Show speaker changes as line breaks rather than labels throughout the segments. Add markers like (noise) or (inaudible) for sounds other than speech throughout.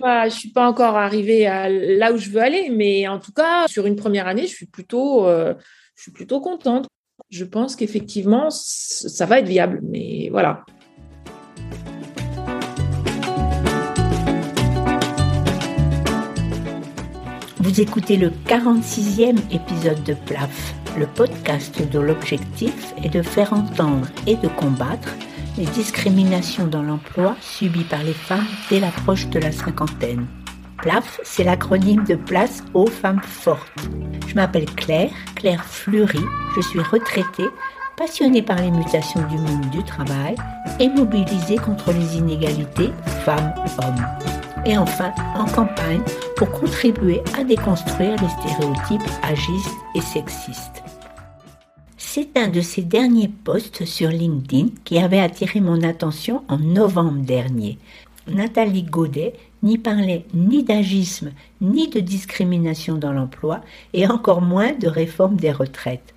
pas, je suis pas encore arrivée là où je veux aller, mais en tout cas, sur une première année, je suis plutôt, euh, je suis plutôt contente. Je pense qu'effectivement, ça va être viable, mais voilà.
Vous écoutez le 46e épisode de PLAF, le podcast dont l'objectif est de faire entendre et de combattre les discriminations dans l'emploi subies par les femmes dès l'approche de la cinquantaine. PLAF, c'est l'acronyme de Place aux femmes fortes. Je m'appelle Claire, Claire Fleury, je suis retraitée, passionnée par les mutations du monde du travail et mobilisée contre les inégalités femmes-hommes. Et enfin, en campagne pour contribuer à déconstruire les stéréotypes agistes et sexistes. C'est un de ces derniers posts sur LinkedIn qui avait attiré mon attention en novembre dernier. Nathalie Godet n'y parlait ni d'agisme, ni de discrimination dans l'emploi, et encore moins de réforme des retraites.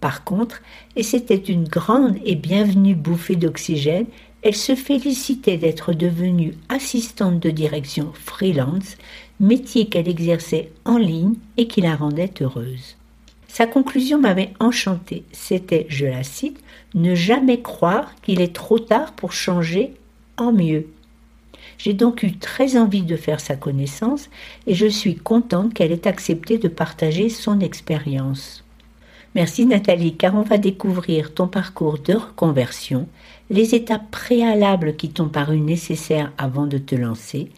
Par contre, et c'était une grande et bienvenue bouffée d'oxygène, elle se félicitait d'être devenue assistante de direction freelance, métier qu'elle exerçait en ligne et qui la rendait heureuse. Sa conclusion m'avait enchantée. C'était, je la cite, ne jamais croire qu'il est trop tard pour changer en mieux. J'ai donc eu très envie de faire sa connaissance et je suis contente qu'elle ait accepté de partager son expérience. Merci Nathalie, car on va découvrir ton parcours de reconversion, les étapes préalables qui t'ont paru nécessaires avant de te lancer,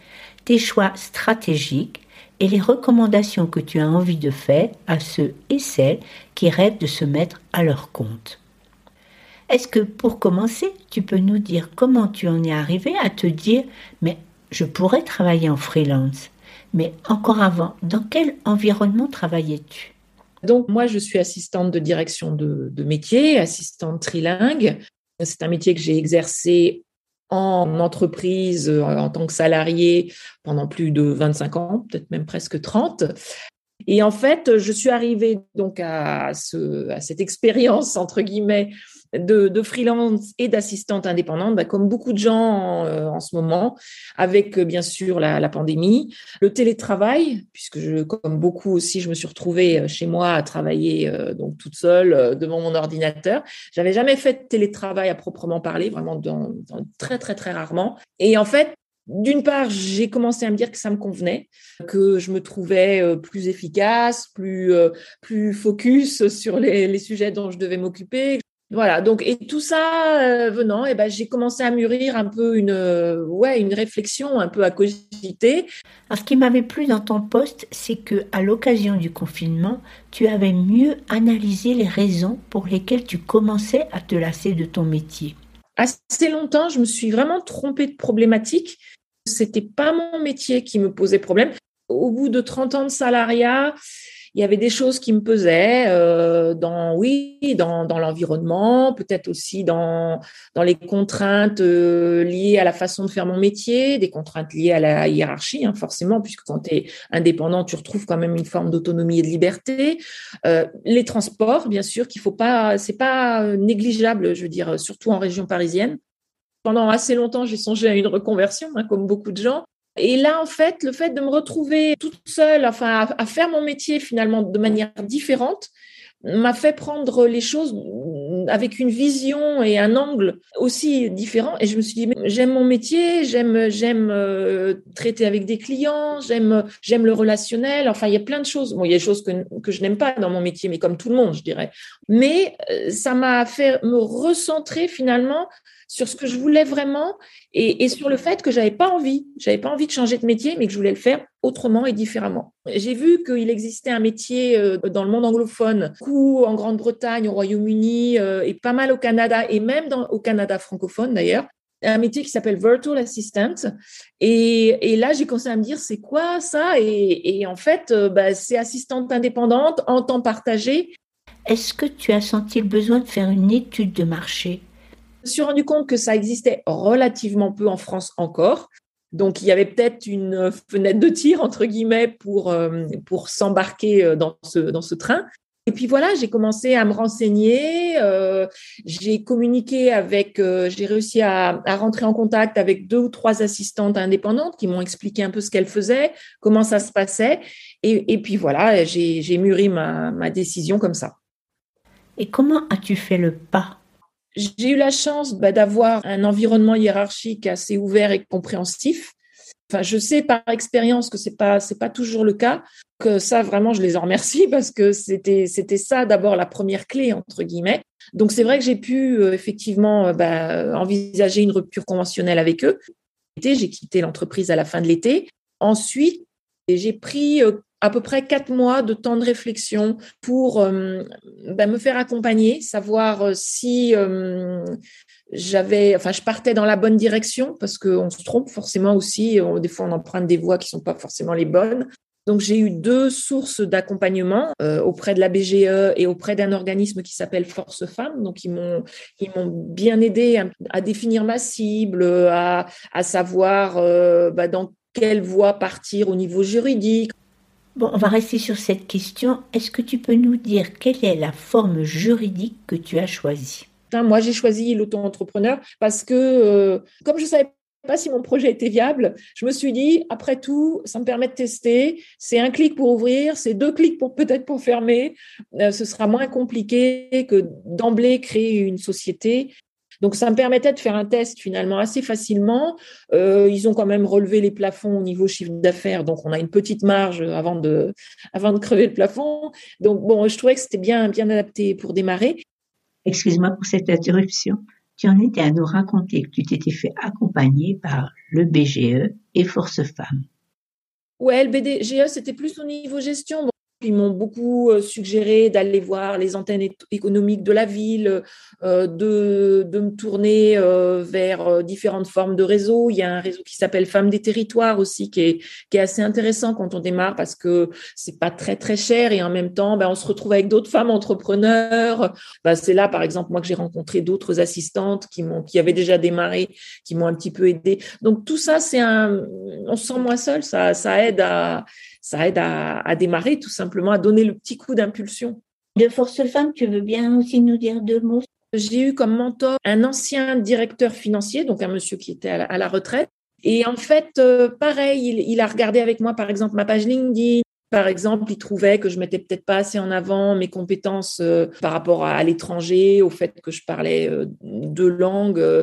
tes choix stratégiques, et les recommandations que tu as envie de faire à ceux et celles qui rêvent de se mettre à leur compte. Est-ce que pour commencer, tu peux nous dire comment tu en es arrivé à te dire mais je pourrais travailler en freelance Mais encore avant, dans quel environnement travaillais-tu?
Donc moi, je suis assistante de direction de, de métier, assistante trilingue. C'est un métier que j'ai exercé en entreprise euh, en tant que salarié pendant plus de 25 ans, peut-être même presque 30. Et en fait, je suis arrivée donc à, ce, à cette expérience, entre guillemets, de, freelance et d'assistante indépendante, bah, comme beaucoup de gens euh, en, ce moment, avec euh, bien sûr la, pandémie, le télétravail, puisque je, comme beaucoup aussi, je me suis retrouvée euh, chez moi à travailler donc toute seule devant mon ordinateur. J'avais jamais fait de télétravail à proprement parler, vraiment très très très rarement. Et en fait, d'une part, j'ai commencé à me dire que ça me convenait, que je me trouvais plus efficace, plus, plus focus sur les sujets dont je devais m'occuper. Voilà, donc et tout ça euh, venant, et eh ben j'ai commencé à mûrir un peu une euh, ouais une réflexion un peu à cogiter.
ce qui m'avait plu dans ton poste, c'est que à l'occasion du confinement, tu avais mieux analysé les raisons pour lesquelles tu commençais à te lasser de ton métier.
Assez longtemps, je me suis vraiment trompée de problématique. C'était pas mon métier qui me posait problème. Au bout de 30 ans de salariat, il y avait des choses qui me pesaient euh, dans oui dans, dans l'environnement peut-être aussi dans dans les contraintes euh, liées à la façon de faire mon métier des contraintes liées à la hiérarchie hein, forcément puisque quand tu es indépendant tu retrouves quand même une forme d'autonomie et de liberté. Euh, les transports bien sûr qu'il faut pas c'est pas négligeable je veux dire surtout en région parisienne. Pendant assez longtemps j'ai songé à une reconversion hein, comme beaucoup de gens et là, en fait, le fait de me retrouver toute seule, enfin, à, faire mon métier finalement de manière différente, m'a fait prendre les choses avec une vision et un angle aussi différent. Et je me suis dit, j'aime mon métier, j'aime, j'aime euh, traiter avec des clients, j'aime, j'aime le relationnel. Enfin, il y a plein de choses. Bon, il y a des choses que, que je n'aime pas dans mon métier, mais comme tout le monde, je dirais. Mais euh, ça m'a fait me recentrer finalement sur ce que je voulais vraiment et, sur le fait que j'avais pas envie, j'avais pas envie de changer de métier, mais que je voulais le faire autrement et différemment. J'ai vu qu'il existait un métier euh, dans le monde anglophone, beaucoup en Grande-Bretagne, au Royaume-Uni euh, et pas mal au Canada et même au Canada francophone d'ailleurs, un métier qui s'appelle Virtual Assistant. Et, là, j'ai commencé à me dire, c'est quoi ça? Et, en fait, euh, bah, c'est assistante indépendante en temps partagé.
Est-ce que tu as senti le besoin de faire une étude de marché?
Me suis rendu compte que ça existait relativement peu en France encore. Donc, il y avait peut-être une fenêtre de tir, entre guillemets, pour, euh, pour s'embarquer euh, dans ce, dans ce train. Et puis voilà, j'ai commencé à me renseigner, euh, j'ai communiqué avec, euh, j'ai réussi à, rentrer en contact avec deux ou trois assistantes indépendantes qui m'ont expliqué un peu ce qu'elles faisaient, comment ça se passait. Et, puis voilà, j'ai mûri ma, décision comme ça.
Et comment as-tu fait le pas?
J'ai eu la chance bah, d'avoir un environnement hiérarchique assez ouvert et compréhensif. Enfin, je sais par expérience que c'est pas c'est pas toujours le cas. Que ça vraiment, je les en remercie (laughs) parce que c'était c'était ça d'abord la première clé entre guillemets. Donc c'est vrai que j'ai pu euh, effectivement euh, bah, envisager une rupture conventionnelle avec eux. J'ai quitté l'entreprise à la fin de l'été. Ensuite, j'ai pris euh, à peu près quatre mois de temps de réflexion pour bah, me faire accompagner, savoir si j'avais, enfin, je partais dans la bonne direction parce qu'on se trompe forcément aussi. des fois, on emprunte des voies qui sont pas forcément les bonnes. Donc, j'ai eu deux sources d'accompagnement euh, auprès de la BGE et auprès d'un organisme qui s'appelle Force Femmes. Donc, ils m'ont, ils m'ont bien aidé à, définir ma cible, à, savoir euh, bah, dans quelle voie partir au niveau juridique.
Bon, on va rester sur cette question. Est-ce que tu peux nous dire quelle est la forme juridique que tu as choisie?
Moi, j'ai choisi l'auto-entrepreneur parce que, euh, comme je ne savais pas si mon projet était viable, je me suis dit, après tout, ça me permet de tester. C'est un clic pour ouvrir, c'est deux clics pour peut-être pour fermer. Euh, ce sera moins compliqué que d'emblée créer une société. Donc, ça me permettait de faire un test finalement assez facilement. Euh, ils ont quand même relevé les plafonds au niveau chiffre d'affaires, donc on a une petite marge avant de, avant de crever le plafond. Donc, bon, je trouvais que c'était bien, bien adapté pour démarrer.
Excuse-moi pour cette interruption. Tu en étais à nous raconter que tu t'étais fait accompagner par le BGE et Force Femmes.
Ouais, le BGE, c'était plus au niveau gestion. Ils m'ont beaucoup euh, suggéré d'aller voir les antennes économiques de la ville, euh, de, de me tourner euh, vers différentes formes de réseaux. Il y a un réseau qui s'appelle Femmes des territoires aussi, qui est, qui est assez intéressant quand on démarre parce que c'est pas très très cher et en même temps, ben, on se retrouve avec d'autres femmes entrepreneurs. Ben, c'est là, par exemple, moi que j'ai rencontré d'autres assistantes qui m'ont, qui avaient déjà démarré, qui m'ont un petit peu aidé. Donc tout ça, c'est un, on se sent moins seul. Ça, ça aide à ça aide à, démarrer, tout simplement, à donner le petit coup d'impulsion.
De Force Femme, tu veux bien aussi nous dire deux mots?
J'ai eu comme mentor un ancien directeur financier, donc un monsieur qui était à la, retraite. Et en fait, euh, pareil, il, a regardé avec moi, par exemple, ma page LinkedIn. Par exemple, il trouvait que je mettais peut-être pas assez en avant mes compétences euh, par rapport à, l'étranger, au fait que je parlais euh, deux langues, euh,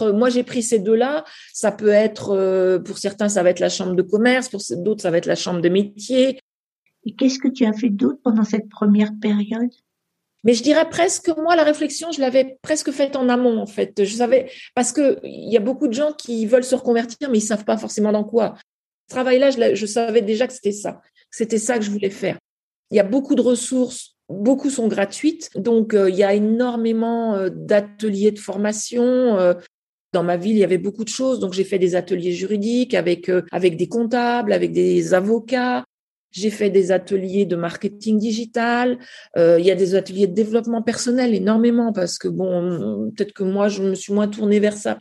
moi, j'ai pris ces deux-là. Ça peut être, euh, pour certains, ça va être la chambre de commerce, pour d'autres, ça va être la chambre de métier.
Et qu'est-ce que tu as fait d'autre pendant cette première période?
Mais je dirais presque, moi, la réflexion, je l'avais presque faite en amont, en fait. Je savais, parce que il y a beaucoup de gens qui veulent se reconvertir, mais ils savent pas forcément dans quoi. Ce travail-là, je, je savais déjà que c'était ça. C'était ça que je voulais faire. Il y a beaucoup de ressources beaucoup sont gratuites. Donc, euh, il y a énormément d'ateliers de formation. Dans ma ville, il y avait beaucoup de choses, donc j'ai fait des ateliers juridiques avec euh, avec des comptables, avec des avocats. J'ai fait des ateliers de marketing digital. Euh, il y a des ateliers de développement personnel énormément parce que bon, peut-être que moi je me suis moins tournée vers ça.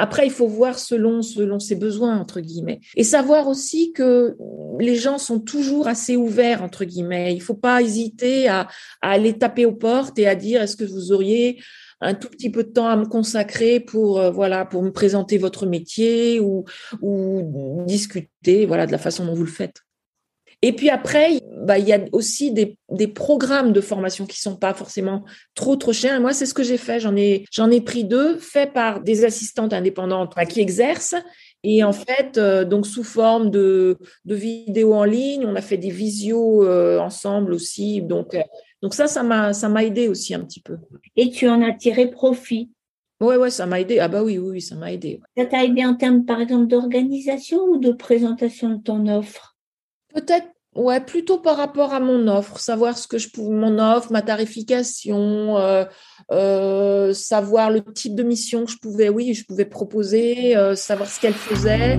Après, il faut voir selon selon ses besoins entre guillemets et savoir aussi que les gens sont toujours assez ouverts entre guillemets. Il faut pas hésiter à, à aller taper aux portes et à dire est-ce que vous auriez un tout petit peu de temps à me consacrer pour euh, voilà pour me présenter votre métier ou discuter voilà de la façon dont vous le faites. Et puis après, bah, il y a aussi des, des programmes de formation qui sont pas forcément trop trop chers. Moi, c'est ce que j'ai fait. J'en ai j'en ai pris deux, faits par des assistantes indépendantes qui exercent. Et en fait, euh, donc sous forme de, de vidéos en ligne, on a fait des visios euh, ensemble aussi. Donc donc ça, ça m'a, ça m'a aidé aussi un petit peu.
Et tu en as tiré profit.
Ouais, ouais, ça m'a aidé. Ah bah oui, oui, ça m'a aidé.
Ça t'a aidé en termes, par exemple, d'organisation ou de présentation de ton offre?
Peut-être, ouais, plutôt par rapport à mon offre, savoir ce que je pouvais, mon offre, ma tarification, euh, euh, savoir le type de mission que je pouvais, oui, je pouvais proposer, euh, savoir ce qu'elle faisait.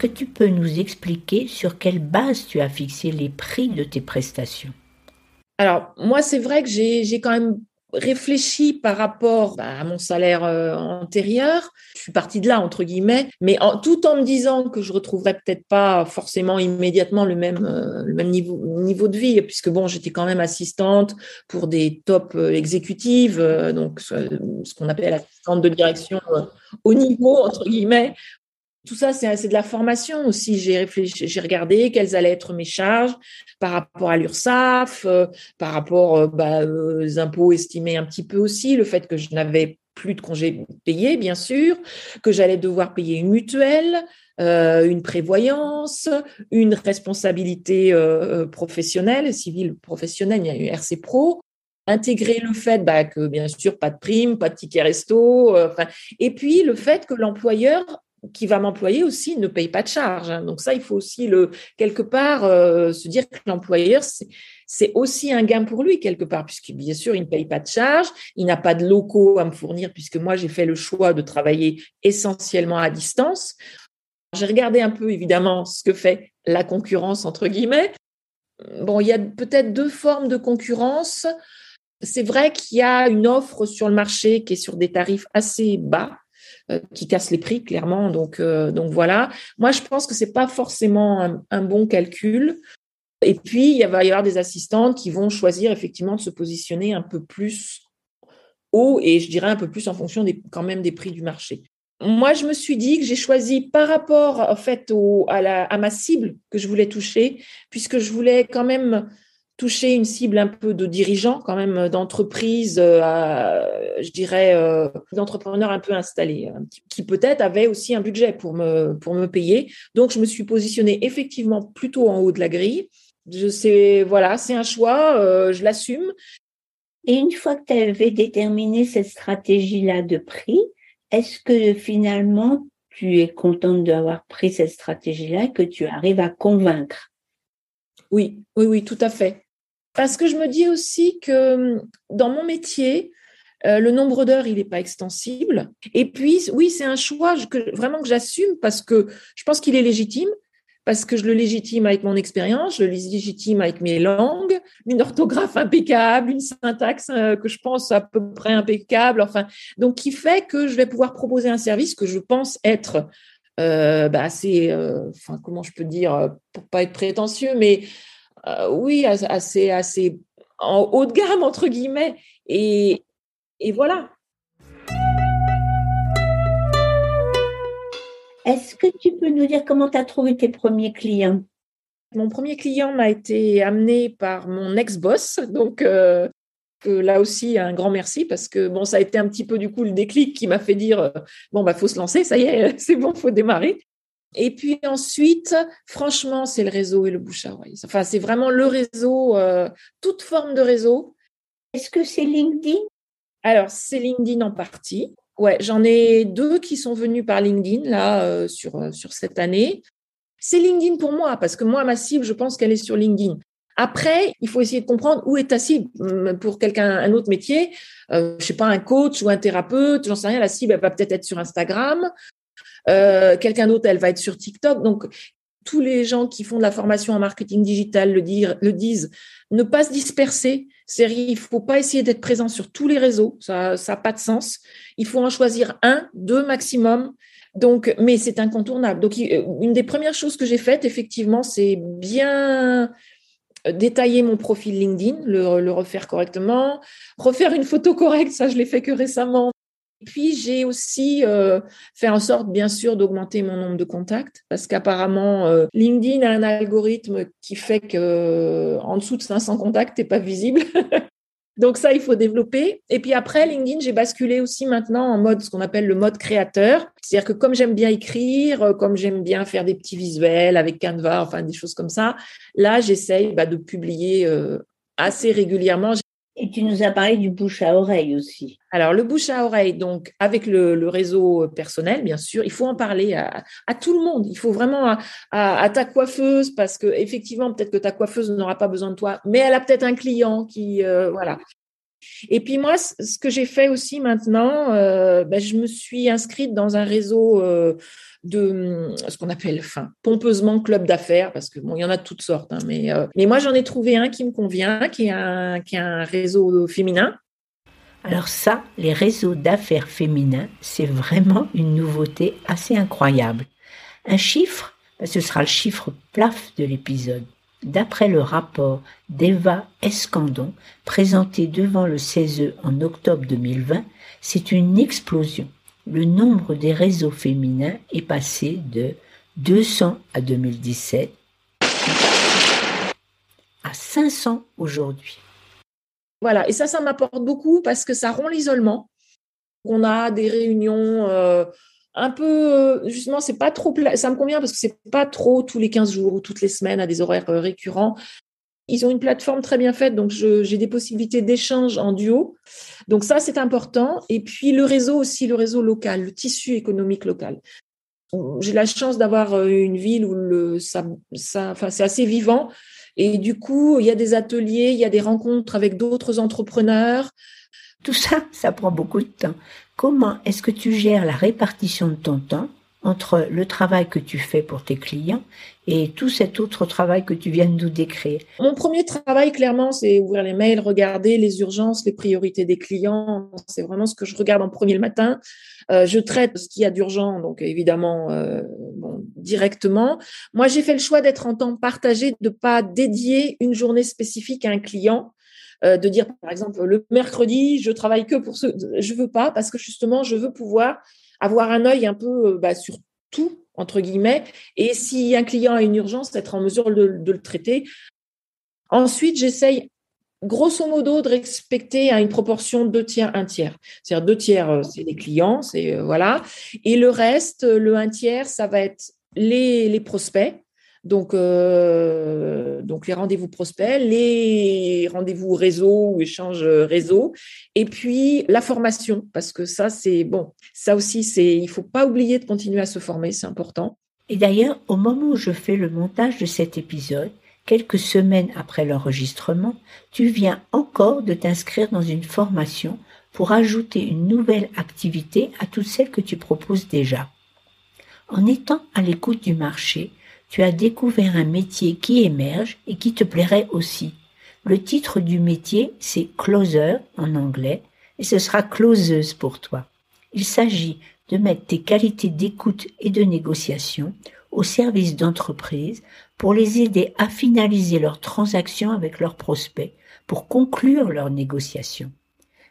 Que tu peux nous expliquer sur quelle base tu as fixé les prix de tes prestations?
Alors, moi, c'est vrai que j'ai quand même réfléchi par rapport bah, à mon salaire euh, antérieur. Je suis partie de là, entre guillemets, mais tout en me disant que je retrouverais peut-être pas forcément immédiatement le même, euh, niveau de vie, puisque bon, j'étais quand même assistante pour des top euh, exécutives, donc ce qu'on appelle assistante de direction au niveau, entre guillemets, tout ça, c'est de la formation aussi. J'ai réfléchi, j'ai regardé quelles allaient être mes charges par rapport à l'URSSAF, euh, par rapport euh, bah, aux impôts estimés un petit peu aussi, le fait que je n'avais plus de congés payés, bien sûr, que j'allais devoir payer une mutuelle, euh, une prévoyance, une responsabilité professionnelle, civile professionnelle, il y a eu RC Pro, intégrer le fait bah, que bien sûr pas de prime, pas de ticket resto, et puis le fait que l'employeur qui va m'employer aussi ne paye pas de charges. Hein. Donc ça, il faut aussi le quelque part euh, se dire que l'employeur c'est aussi un gain pour lui quelque part, puisque bien sûr il ne paye pas de charges, il n'a pas de locaux à me fournir, puisque moi j'ai fait le choix de travailler essentiellement à distance. J'ai regardé un peu évidemment ce que fait la concurrence entre guillemets. Bon, il y a peut-être deux formes de concurrence. C'est vrai qu'il y a une offre sur le marché qui est sur des tarifs assez bas qui casse les prix clairement. Donc, euh, donc voilà. Moi, je pense que c'est pas forcément un, bon calcul. Et puis, il va y avoir des assistantes qui vont choisir effectivement de se positionner un peu plus haut et je dirais un peu plus en fonction des, quand même des prix du marché. Moi, je me suis dit que j'ai choisi par rapport en fait à, la, à ma cible que je voulais toucher, puisque je voulais quand même toucher une cible un peu de dirigeants, quand même, d'entreprises, euh, je dirais, euh, d'entrepreneurs un peu installés, hein, qui peut-être avaient aussi un budget pour me, pour me payer. Donc, je me suis positionnée effectivement plutôt en haut de la grille. Je sais, voilà, c'est un choix, euh, je l'assume.
Et une fois que tu avais déterminé cette stratégie-là de prix, est-ce que finalement tu es contente d'avoir pris cette stratégie-là et que tu arrives à convaincre?
Oui, oui, oui, tout à fait. Parce que je me dis aussi que hum, dans mon métier, euh, le nombre d'heures, il n'est pas extensible. Et puis, oui, c'est un choix vraiment que j'assume parce que je pense qu'il est légitime, parce que je le légitime avec mon expérience, je le légitime avec mes langues, une orthographe impeccable, une syntaxe euh, que je pense à peu près impeccable, enfin, donc qui fait que je vais pouvoir proposer un service que je pense être euh, bah, assez, enfin, comment je peux dire, pour pas être prétentieux, mais euh, oui, assez, assez en haut de gamme, entre guillemets. Et, et voilà.
Est-ce que tu peux nous dire comment tu as trouvé tes premiers clients?
Mon premier client m'a été amené par mon ex-boss, donc euh, là aussi un grand merci parce que bon, ça a été un petit peu du coup le déclic qui m'a fait dire euh, bon bah faut se lancer, ça y est, (laughs) c'est bon, faut démarrer. Et puis ensuite, franchement, c'est le réseau et le bouche à oreille. Enfin, c'est vraiment le réseau, euh, toute forme de réseau.
Est-ce que c'est LinkedIn?
Alors, c'est LinkedIn en partie. Ouais, j'en ai deux qui sont venus par LinkedIn là euh, sur, euh, sur cette année. C'est LinkedIn pour moi parce que moi, ma cible, je pense qu'elle est sur LinkedIn. Après, il faut essayer de comprendre où est ta cible pour quelqu'un, un autre métier. Euh, je sais pas, un coach ou un thérapeute, j'en sais rien. La cible, elle va peut-être être sur Instagram. Euh, quelqu'un d'autre, elle va être sur TikTok. Donc, tous les gens qui font de la formation en marketing digital le, disent, ne pas se disperser. Il faut pas essayer d'être présent sur tous les réseaux, ça n'a pas de sens. Il faut en choisir un, deux maximum. Donc, mais c'est incontournable. Donc, une des premières choses que j'ai faites, effectivement, c'est bien détailler mon profil LinkedIn, le, le, refaire correctement, refaire une photo correcte, ça je l'ai fait que récemment, puis j'ai aussi euh, fait en sorte, bien sûr, d'augmenter mon nombre de contacts, parce qu'apparemment, euh, LinkedIn a un algorithme qui fait que euh, en dessous de 500 contacts, t'es pas visible. (laughs) Donc ça, il faut développer. Et puis après, LinkedIn, j'ai basculé aussi maintenant en mode ce qu'on appelle le mode créateur. C'est-à-dire que comme j'aime bien écrire, comme j'aime bien faire des petits visuels avec Canva, enfin des choses comme ça, là, j'essaye bah, de publier assez régulièrement.
Et tu nous as parlé du bouche à oreille aussi.
Alors, le bouche à oreille, donc avec le, réseau personnel, bien sûr, il faut en parler à, tout le monde. Il faut vraiment à, ta coiffeuse, parce que effectivement, peut-être que ta coiffeuse n'aura pas besoin de toi, mais elle a peut-être un client qui, euh, voilà. Et puis moi, ce que j'ai fait aussi maintenant, euh, ben, je me suis inscrite dans un réseau euh, de ce qu'on appelle, pompeusement club d'affaires, parce que bon, il y en a de toutes sortes, hein, mais, euh, mais moi j'en ai trouvé un qui me convient, qui est un, qui est un réseau féminin.
Alors ça, les réseaux d'affaires féminins, c'est vraiment une nouveauté assez incroyable. Un chiffre, ben, ce sera le chiffre plaf de l'épisode. D'après le rapport d'Eva Escandon, présenté devant le CESE en octobre 2020, c'est une explosion. Le nombre des réseaux féminins est passé de 200 à 2017 à 500 aujourd'hui.
Voilà, et ça, ça m'apporte beaucoup parce que ça rompt l'isolement. On a des réunions euh, un peu, justement, c'est pas trop, ça me convient parce que c'est pas trop tous les 15 jours ou toutes les semaines à des horaires euh, récurrents. Ils ont une plateforme très bien faite, donc j'ai des possibilités d'échange en duo. Donc ça, c'est important. Et puis le réseau aussi, le réseau local, le tissu économique local. J'ai la chance d'avoir euh, une ville où le, c'est assez vivant. Et du coup, il y a des ateliers, il y a des rencontres avec d'autres entrepreneurs.
Tout ça, ça prend beaucoup de temps. Comment est-ce que tu gères la répartition de ton temps entre le travail que tu fais pour tes clients et tout cet autre travail que tu viens de nous décrire
Mon premier travail, clairement, c'est ouvrir les mails, regarder les urgences, les priorités des clients. C'est vraiment ce que je regarde en premier le matin. Euh, je traite ce qu'il y a d'urgent, donc évidemment euh, bon, directement. Moi, j'ai fait le choix d'être en temps partagé, de pas dédier une journée spécifique à un client. Euh, de dire par exemple le mercredi je travaille que pour ce je veux pas parce que justement je veux pouvoir avoir un œil un peu bah, sur tout entre guillemets et si un client a une urgence être en mesure de, le traiter ensuite j'essaye grosso modo, de respecter à une proportion deux tiers, un tiers. C'est-à-dire deux tiers, euh, c'est les clients, c'est euh, voilà. Et le reste, euh, le un tiers, ça va être les prospects. Donc, donc les rendez-vous prospects, les rendez-vous réseau ou échange réseau, et puis la formation, parce que ça, c'est bon, ça aussi, c'est, il faut pas oublier de continuer à se former, c'est important.
Et d'ailleurs, au moment où je fais le montage de cet épisode, quelques semaines après l'enregistrement, tu viens encore de t'inscrire dans une formation pour ajouter une nouvelle activité à toutes celles que tu proposes déjà. En étant à l'écoute du marché, tu as découvert un métier qui émerge et qui te plairait aussi. Le titre du métier, c'est closer en anglais, et ce sera closeuse pour toi. Il s'agit de mettre tes qualités d'écoute et de négociation au service d'entreprises pour les aider à finaliser leurs transactions avec leurs prospects, pour conclure leurs négociations.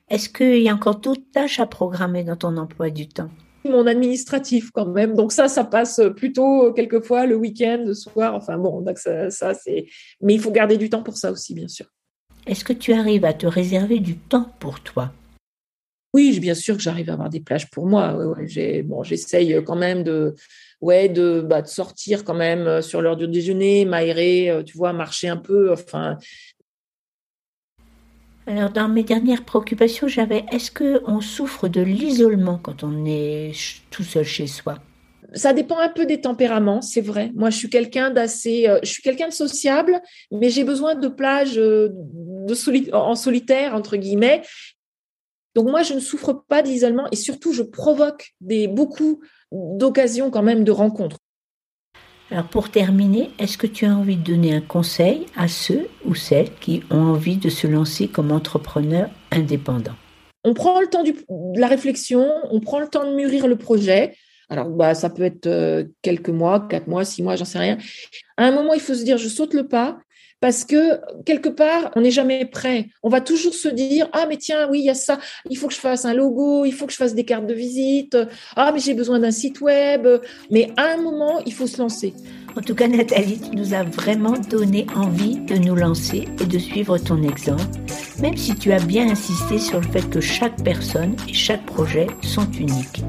Est-ce qu'il y a encore d'autres tâches à programmer dans ton emploi du temps?
Mon administratif quand même. Donc ça, ça passe plutôt quelquefois le week-end, le soir. Enfin bon, donc ça, ça c'est. Mais il faut garder du temps pour ça aussi, bien sûr.
Est-ce que tu arrives à te réserver du temps pour toi?
Oui, bien sûr que j'arrive à avoir des plages pour moi. j'ai, bon, j'essaye quand même de, ouais, de, bah, de sortir quand même euh, sur l'heure du déjeuner, m'aérer, euh, tu vois, marcher un peu. Enfin.
Alors, dans mes dernières préoccupations, j'avais est-ce qu'on souffre de l'isolement quand on est tout seul chez soi?
Ça dépend un peu des tempéraments, c'est vrai. Moi, je suis quelqu'un d'assez, euh, je suis quelqu'un de sociable, mais j'ai besoin de plages de en solitaire entre guillemets. Donc moi, je ne souffre pas d'isolement et surtout, je provoque des beaucoup d'occasions quand même de rencontres.
Alors pour terminer, est-ce que tu as envie de donner un conseil à ceux ou celles qui ont envie de se lancer comme entrepreneur indépendant?
On prend le temps de la réflexion, on prend le temps de mûrir le projet. Alors bah, ça peut être euh, quelques mois, quatre mois, six mois, j'en sais rien. À un moment, il faut se dire, je saute le pas parce que quelque part, on n'est jamais prêt. On va toujours se dire ah mais tiens oui il y a ça, il faut que je fasse un logo, il faut que je fasse des cartes de visite, ah mais j'ai besoin d'un site web. Mais à un moment, il faut se lancer.
En tout cas, Nathalie, tu nous as vraiment donné envie de nous lancer et de suivre ton exemple, même si tu as bien insisté sur le fait que chaque personne et chaque projet sont uniques.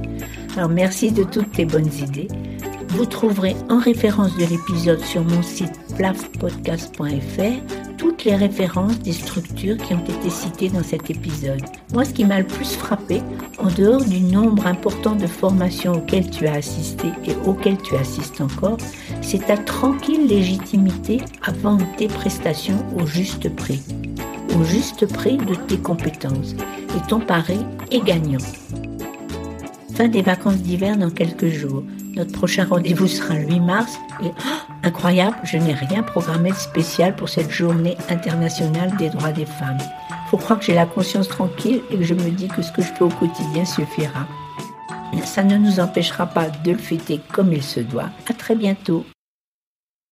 Alors merci de toutes tes bonnes idées. Vous trouverez en référence de l'épisode sur mon site plafpodcast.fr toutes les références des structures qui ont été citées dans cet épisode. Moi, ce qui m'a le plus frappé, en dehors du nombre important de formations auxquelles tu as assisté et auxquelles tu assistes encore, c'est ta tranquille légitimité à vendre tes prestations au juste prix, au juste prix de tes compétences. Et ton pari est gagnant. Fin des vacances d'hiver dans quelques jours. Notre prochain rendez-vous sera le 8 mars et oh, incroyable, je n'ai rien programmé de spécial pour cette journée internationale des droits des femmes. faut croire que j'ai la conscience tranquille et que je me dis que ce que je fais au quotidien suffira. Ça ne nous empêchera pas de le fêter comme il se doit. À très bientôt.